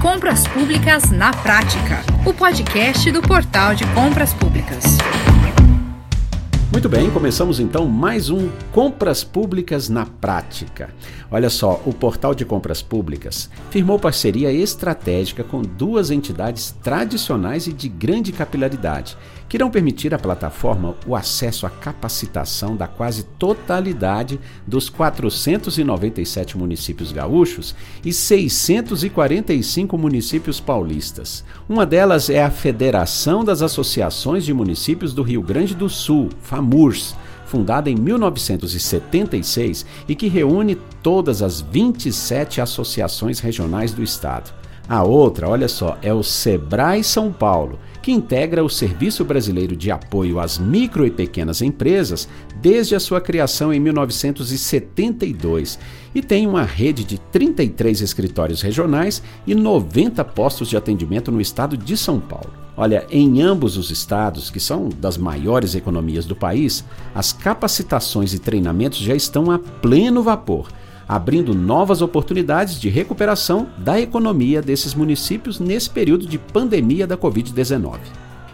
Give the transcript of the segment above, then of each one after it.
Compras Públicas na Prática, o podcast do Portal de Compras Públicas. Muito bem, começamos então mais um Compras Públicas na Prática. Olha só, o Portal de Compras Públicas firmou parceria estratégica com duas entidades tradicionais e de grande capilaridade, que irão permitir à plataforma o acesso à capacitação da quase totalidade dos 497 municípios gaúchos e 645 municípios paulistas. Uma delas é a Federação das Associações de Municípios do Rio Grande do Sul, FAMURS fundada em 1976 e que reúne todas as 27 associações regionais do estado. A outra, olha só, é o Sebrae São Paulo, que integra o Serviço Brasileiro de Apoio às Micro e Pequenas Empresas desde a sua criação em 1972 e tem uma rede de 33 escritórios regionais e 90 postos de atendimento no estado de São Paulo. Olha, em ambos os estados, que são das maiores economias do país, as capacitações e treinamentos já estão a pleno vapor abrindo novas oportunidades de recuperação da economia desses municípios nesse período de pandemia da Covid-19.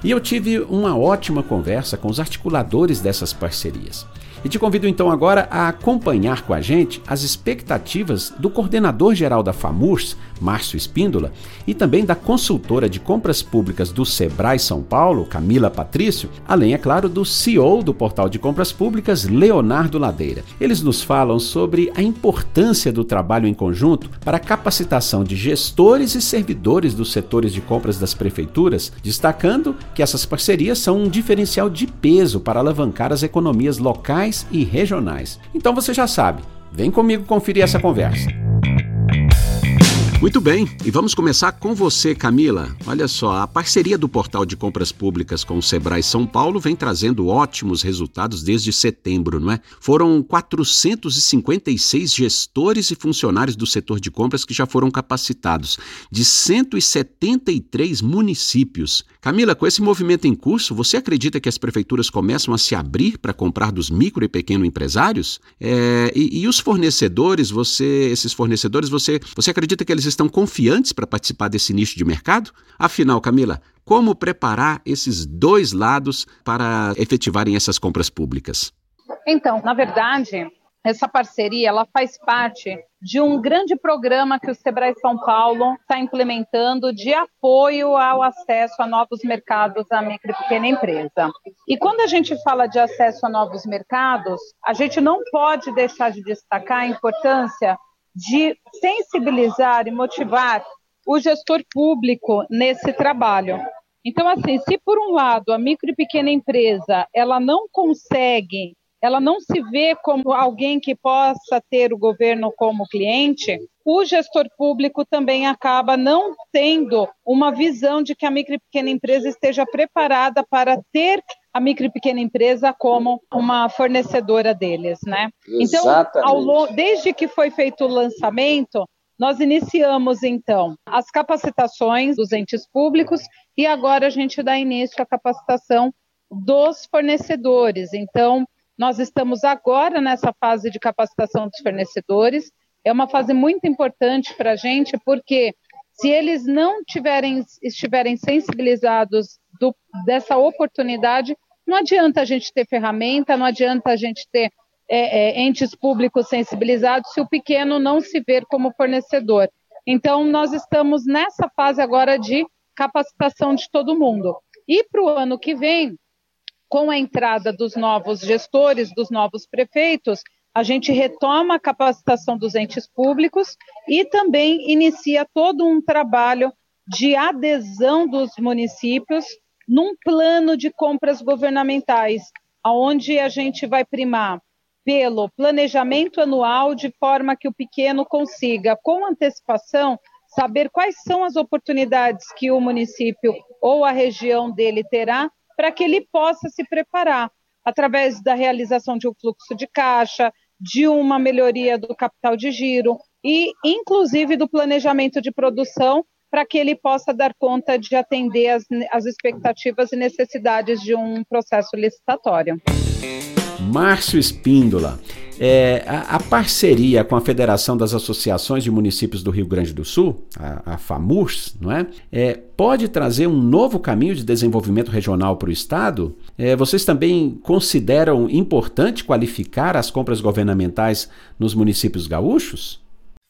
E eu tive uma ótima conversa com os articuladores dessas parcerias. E te convido então agora a acompanhar com a gente as expectativas do coordenador geral da FAMURS, Márcio Espíndola, e também da consultora de compras públicas do Sebrae São Paulo, Camila Patrício, além, é claro, do CEO do portal de compras públicas, Leonardo Ladeira. Eles nos falam sobre a importância do trabalho em conjunto para a capacitação de gestores e servidores dos setores de compras das prefeituras, destacando que essas parcerias são um diferencial de peso para alavancar as economias locais e regionais. Então você já sabe, vem comigo conferir essa conversa. Muito bem, e vamos começar com você, Camila. Olha só, a parceria do Portal de Compras Públicas com o Sebrae São Paulo vem trazendo ótimos resultados desde setembro, não é? Foram 456 gestores e funcionários do setor de compras que já foram capacitados, de 173 municípios. Camila, com esse movimento em curso, você acredita que as prefeituras começam a se abrir para comprar dos micro e pequeno empresários? É, e, e os fornecedores, você, esses fornecedores, você, você acredita que eles estão confiantes para participar desse nicho de mercado? Afinal, Camila, como preparar esses dois lados para efetivarem essas compras públicas? Então, na verdade, essa parceria ela faz parte de um grande programa que o Sebrae São Paulo está implementando de apoio ao acesso a novos mercados da micro e pequena empresa. E quando a gente fala de acesso a novos mercados, a gente não pode deixar de destacar a importância de sensibilizar e motivar o gestor público nesse trabalho. Então, assim, se por um lado a micro e pequena empresa ela não consegue, ela não se vê como alguém que possa ter o governo como cliente, o gestor público também acaba não tendo uma visão de que a micro e pequena empresa esteja preparada para ter a micro e pequena empresa como uma fornecedora deles, né? Exatamente. Então, ao, desde que foi feito o lançamento, nós iniciamos então as capacitações dos entes públicos e agora a gente dá início à capacitação dos fornecedores. Então, nós estamos agora nessa fase de capacitação dos fornecedores. É uma fase muito importante para a gente, porque se eles não tiverem, estiverem sensibilizados do, dessa oportunidade, não adianta a gente ter ferramenta, não adianta a gente ter é, é, entes públicos sensibilizados se o pequeno não se ver como fornecedor. Então, nós estamos nessa fase agora de capacitação de todo mundo. E para o ano que vem, com a entrada dos novos gestores, dos novos prefeitos, a gente retoma a capacitação dos entes públicos e também inicia todo um trabalho de adesão dos municípios num plano de compras governamentais, onde a gente vai primar pelo planejamento anual, de forma que o pequeno consiga, com antecipação, saber quais são as oportunidades que o município ou a região dele terá para que ele possa se preparar através da realização de um fluxo de caixa, de uma melhoria do capital de giro e, inclusive, do planejamento de produção para que ele possa dar conta de atender as, as expectativas e necessidades de um processo licitatório. Márcio Espíndola. É, a, a, parceria com a Federação das Associações de Municípios do Rio Grande do Sul, a, a FAMURS, não é? é? pode trazer um novo caminho de desenvolvimento regional para o Estado? É, vocês também consideram importante qualificar as compras governamentais nos municípios gaúchos?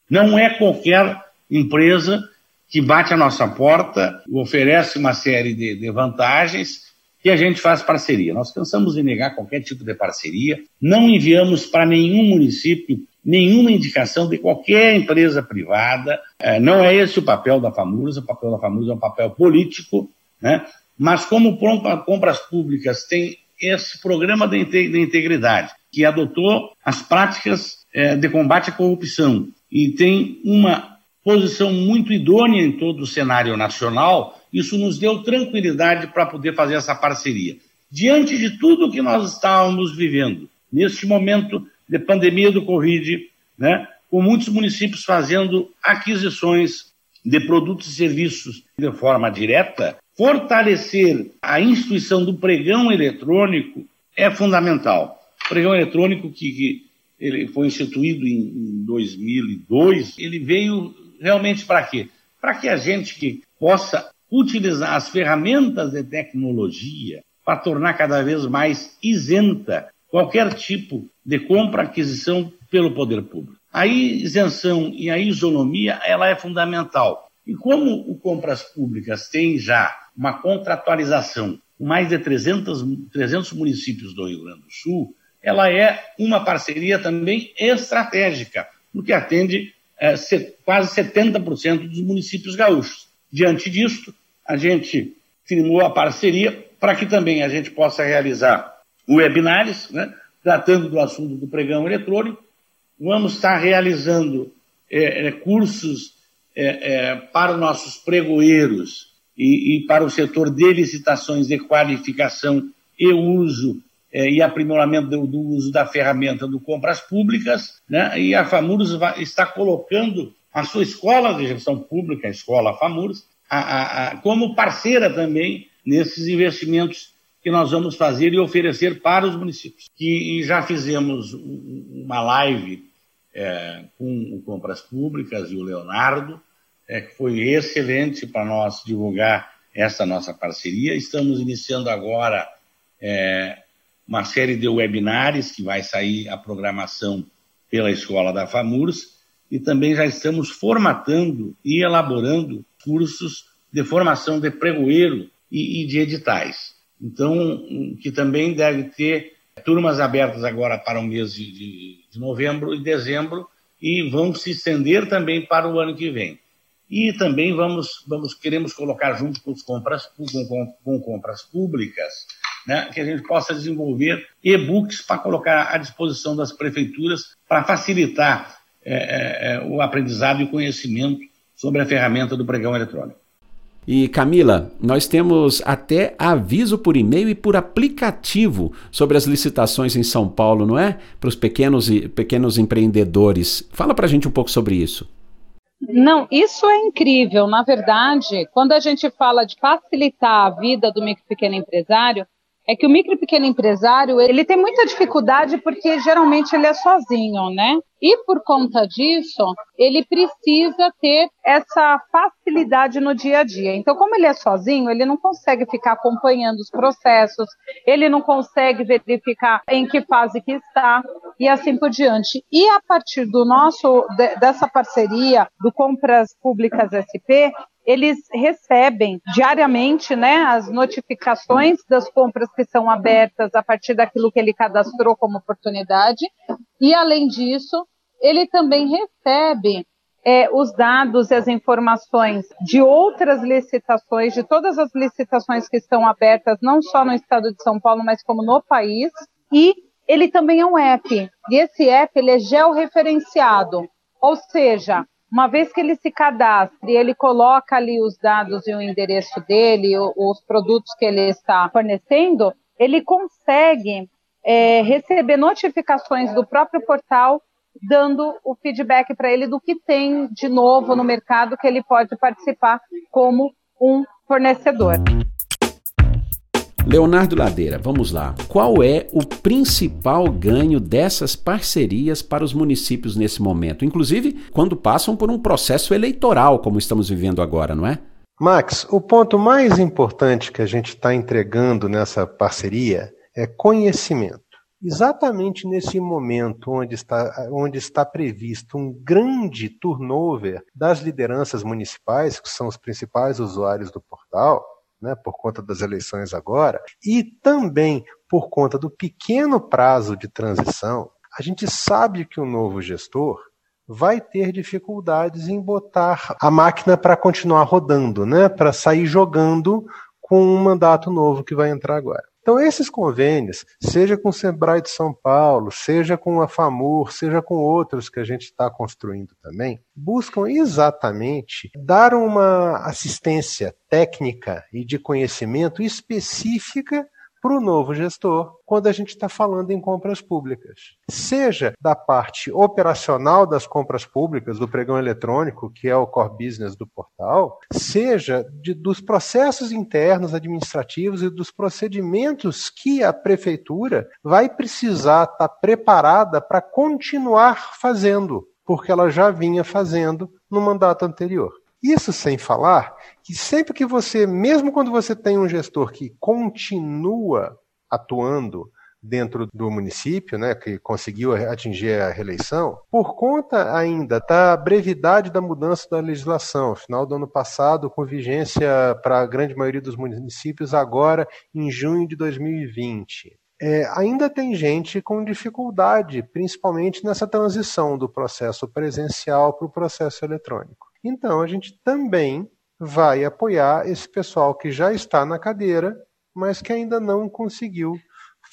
Não é qualquer empresa que bate a nossa porta, oferece uma série de, de vantagens que a gente faz parceria. Nós cansamos de negar qualquer tipo de parceria, não enviamos para nenhum município nenhuma indicação de qualquer empresa privada. É, não é esse o papel da FAMURS, o papel da FAMURS é um papel político, né? mas como compras públicas tem esse programa de integridade, que adotou as práticas é, de combate à corrupção e tem uma posição muito idônea em todo o cenário nacional, isso nos deu tranquilidade para poder fazer essa parceria. Diante de tudo que nós estávamos vivendo, neste momento de pandemia do Covid, né, com muitos municípios fazendo aquisições de produtos e serviços de forma direta, fortalecer a instituição do pregão eletrônico é fundamental. O pregão eletrônico que, que ele foi instituído em, em 2002, ele veio realmente para quê? Para que a gente que possa utilizar as ferramentas de tecnologia para tornar cada vez mais isenta qualquer tipo de compra, aquisição pelo poder público. A isenção e a isonomia ela é fundamental. E como o Compras Públicas tem já uma contratualização com mais de 300, 300 municípios do Rio Grande do Sul, ela é uma parceria também estratégica, porque atende é, quase 70% dos municípios gaúchos. Diante disto, a gente firmou a parceria para que também a gente possa realizar webinars, né, tratando do assunto do pregão eletrônico. Vamos estar realizando é, é, cursos é, é para os nossos pregoeiros e, e, para o setor de licitações de qualificação e uso e aprimoramento do, do, uso da ferramenta do compras públicas, né, e a FAMURS vai, está colocando a sua escola de gestão pública, a escola FAMURS, a, a, a, como parceira também nesses investimentos que nós vamos fazer e oferecer para os municípios. Que, já fizemos uma live é, com o Compras Públicas e o Leonardo, é, que foi excelente para nós divulgar essa nossa parceria. Estamos iniciando agora é, uma série de webinars que vai sair a programação pela Escola da FAMURS e também já estamos formatando e elaborando cursos de formação de pregoeiro e, e de editais. Então, que também deve ter turmas abertas agora para o mês de, de, de, novembro e dezembro e vão se estender também para o ano que vem. E também vamos, vamos queremos colocar junto com, compras, com, com, com compras públicas né, que a gente possa desenvolver e-books para colocar à disposição das prefeituras para facilitar é, é, é, o aprendizado e o conhecimento sobre a ferramenta do pregão eletrônico. E Camila, nós temos até aviso por e-mail e por aplicativo sobre as licitações em São Paulo, não é? Para os pequenos, pequenos empreendedores. Fala para a gente um pouco sobre isso. Não, isso é incrível. Na verdade, quando a gente fala de facilitar a vida do micro pequeno empresário, é que o micro e pequeno empresário, ele tem muita dificuldade porque geralmente ele é sozinho, né? E por conta disso, ele precisa ter essa facilidade no dia a dia. Então, como ele é sozinho, ele não consegue ficar acompanhando os processos, ele não consegue verificar em que fase que está e assim por diante. E a partir do nosso dessa parceria do Compras Públicas SP, eles recebem diariamente né, as notificações das compras que são abertas a partir daquilo que ele cadastrou como oportunidade. E, além disso, ele também recebe é, os dados e as informações de outras licitações, de todas as licitações que estão abertas, não só no estado de São Paulo, mas como no país. E ele também é um app. E esse app ele é georreferenciado. Ou seja, uma vez que ele se cadastre, ele coloca ali os dados e o endereço dele, os produtos que ele está fornecendo, ele consegue é, receber notificações do próprio portal dando o feedback para ele do que tem de novo no mercado que ele pode participar como um fornecedor. Leonardo Ladeira, vamos lá. Qual é o principal ganho dessas parcerias para os municípios nesse momento? Inclusive, quando passam por um processo eleitoral, como estamos vivendo agora, não é? Max, o ponto mais importante que a gente está entregando nessa parceria é conhecimento. Exatamente nesse momento onde está, onde está previsto um grande turnover das lideranças municipais, que são os principais usuários do portal, né, por conta das eleições agora, e também por conta do pequeno prazo de transição, a gente sabe que o novo gestor vai ter dificuldades em botar a máquina para continuar rodando, né, para sair jogando com um mandato novo que vai entrar agora. Então, esses convênios, seja com o Sebrae de São Paulo, seja com a FAMUR, seja com outros que a gente está construindo também, buscam exatamente dar uma assistência técnica e de conhecimento específica para o novo gestor quando a gente está falando em compras públicas. Seja da parte operacional das compras públicas, do pregão eletrônico, que é o core business do portal, seja de, dos processos internos administrativos e dos procedimentos que a prefeitura vai precisar estar tá preparada para continuar fazendo, porque ela já vinha fazendo no mandato anterior. Isso sem falar que sempre que você, mesmo quando você tem um gestor que continua atuando dentro do município, né, que conseguiu atingir a reeleição, por conta ainda da brevidade da mudança da legislação, final do ano passado, com vigência para a grande maioria dos municípios agora em junho de 2020. É, ainda tem gente com dificuldade, principalmente nessa transição do processo presencial para o processo eletrônico. Então, a gente também vai apoiar esse pessoal que já está na cadeira, mas que ainda não conseguiu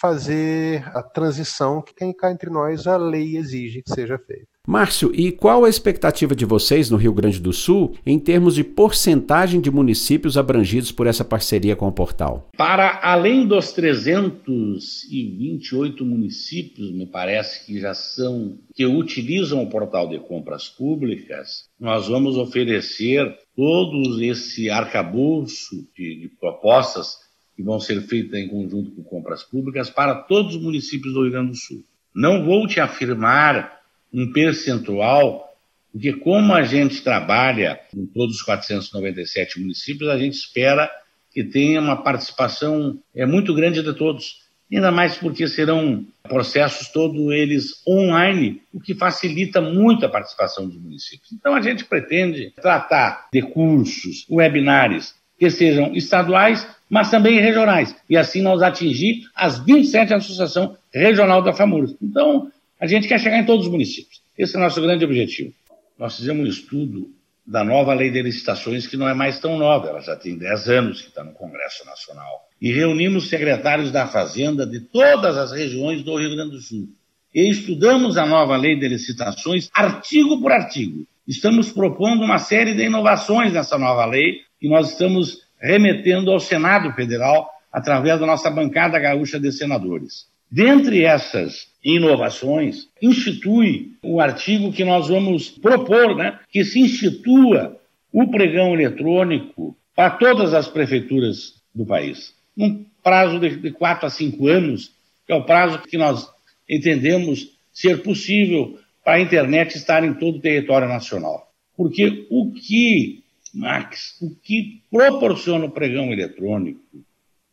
fazer a transição que quem cá entre nós a lei exige que seja feita. Márcio, e qual a expectativa de vocês no Rio Grande do Sul em termos de porcentagem de municípios abrangidos por essa parceria com o portal? Para além dos 328 municípios, me parece que já são que utilizam o portal de compras públicas, nós vamos oferecer todo esse arcabouço de, de propostas que vão ser feitas em conjunto com compras públicas para todos os municípios do Rio Grande do Sul. Não vou te afirmar um percentual, porque como a gente trabalha em todos os 497 municípios, a gente espera que tenha uma participação é, muito grande de todos. Ainda mais porque serão processos todos eles online, o que facilita muito a participação dos municípios. Então a gente pretende tratar de cursos, webinars, que sejam estaduais, mas também regionais. E assim nós atingir as 27 associações regional da FAMURS. Então, a gente quer chegar em todos os municípios. Esse é o nosso grande objetivo. Nós fizemos um estudo da nova lei de licitações, que não é mais tão nova, ela já tem 10 anos que está no Congresso Nacional. E reunimos secretários da Fazenda de todas as regiões do Rio Grande do Sul. E estudamos a nova lei de licitações artigo por artigo. Estamos propondo uma série de inovações nessa nova lei e nós estamos remetendo ao Senado Federal através da nossa bancada gaúcha de senadores. Dentre essas inovações, institui o artigo que nós vamos propor, né, que se institua o pregão eletrônico para todas as prefeituras do país, num prazo de, de quatro a cinco anos, que é o prazo que nós entendemos ser possível para a internet estar em todo o território nacional. Porque o que, Max, o que proporciona o pregão eletrônico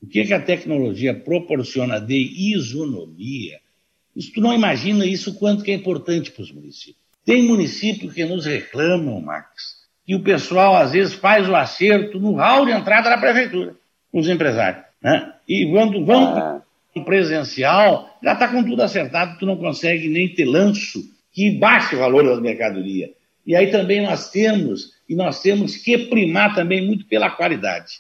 o que, é que a tecnologia proporciona de isonomia? Isso, tu não imagina isso quanto que é importante para os municípios. Tem municípios que nos reclamam, Max, que o pessoal às vezes faz o acerto no hall de entrada da prefeitura, os empresários. Né? E quando vão ah. presencial, já está com tudo acertado, tu não consegue nem ter lanço que baixe o valor da mercadoria. E aí também nós temos, e nós temos que primar também muito pela qualidade.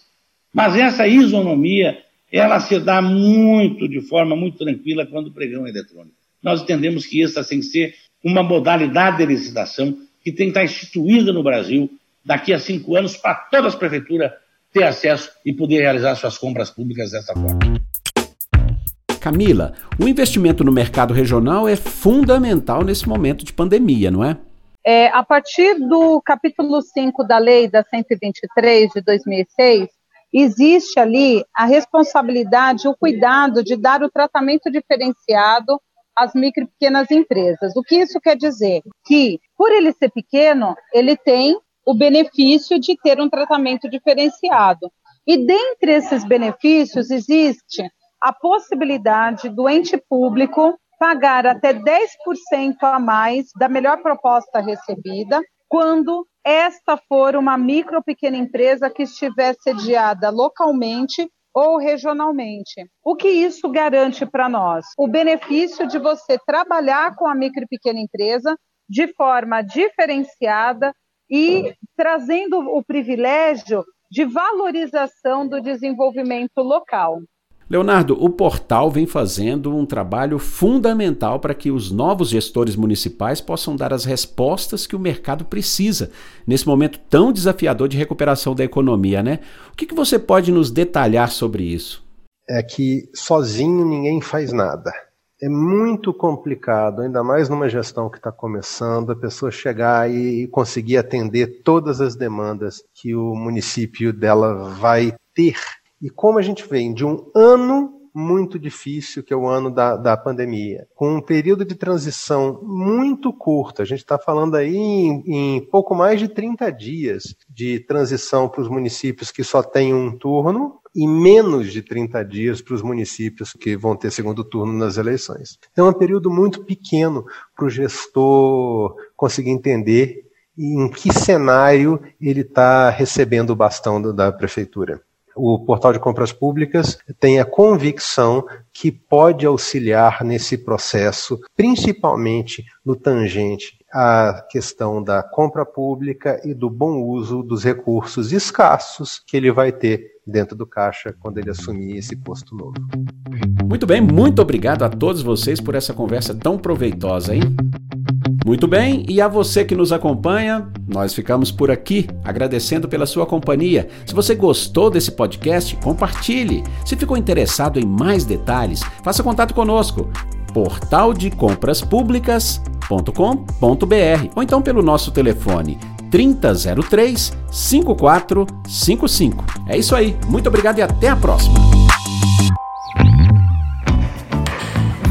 Mas essa isonomia, ela se dá muito, de forma muito tranquila, quando o pregão é eletrônico. Nós entendemos que essa tem que ser uma modalidade de licitação que tem que estar instituída no Brasil daqui a cinco anos para todas as prefeituras ter acesso e poder realizar suas compras públicas dessa forma. Camila, o investimento no mercado regional é fundamental nesse momento de pandemia, não é? É, a partir do capítulo 5 da lei da 123 de 2006, existe ali a responsabilidade, o cuidado de dar o tratamento diferenciado às micro e pequenas empresas. O que isso quer dizer? Que, por ele ser pequeno, ele tem o benefício de ter um tratamento diferenciado. E dentre esses benefícios existe a possibilidade do ente público pagar até 10% a mais da melhor proposta recebida quando esta for uma micro ou pequena empresa que estiver sediada localmente ou regionalmente. O que isso garante para nós? O benefício de você trabalhar com a micro e pequena empresa de forma diferenciada e trazendo o privilégio de valorização do desenvolvimento local. Leonardo, o portal vem fazendo um trabalho fundamental para que os novos gestores municipais possam dar as respostas que o mercado precisa nesse momento tão desafiador de recuperação da economia, né? O que, que você pode nos detalhar sobre isso? É que sozinho ninguém faz nada. É muito complicado, ainda mais numa gestão que está começando, a pessoa chegar e conseguir atender todas as demandas que o município dela vai ter e como a gente vem de um ano muito difícil, que é o ano da, da pandemia, com um período de transição muito curto, a gente está falando aí em, em, pouco mais de 30 dias de transição para os municípios que só têm um turno e menos de 30 dias para os municípios que vão ter segundo turno nas eleições. Então é um período muito pequeno para o gestor conseguir entender em que cenário ele está recebendo o bastão da prefeitura o portal de compras públicas tem a convicção que pode auxiliar nesse processo, principalmente no tangente à questão da compra pública e do bom uso dos recursos escassos que ele vai ter dentro do caixa quando ele assumir esse posto novo. Muito bem, muito obrigado a todos vocês por essa conversa tão proveitosa, hein? Muito bem, e a você que nos acompanha, nós ficamos por aqui agradecendo pela sua companhia. Se você gostou desse podcast, compartilhe. Se ficou interessado em mais detalhes, faça contato conosco. portaldecompraspublicas.com.br ou então pelo nosso telefone 3003 5455. É isso aí. Muito obrigado e até a próxima.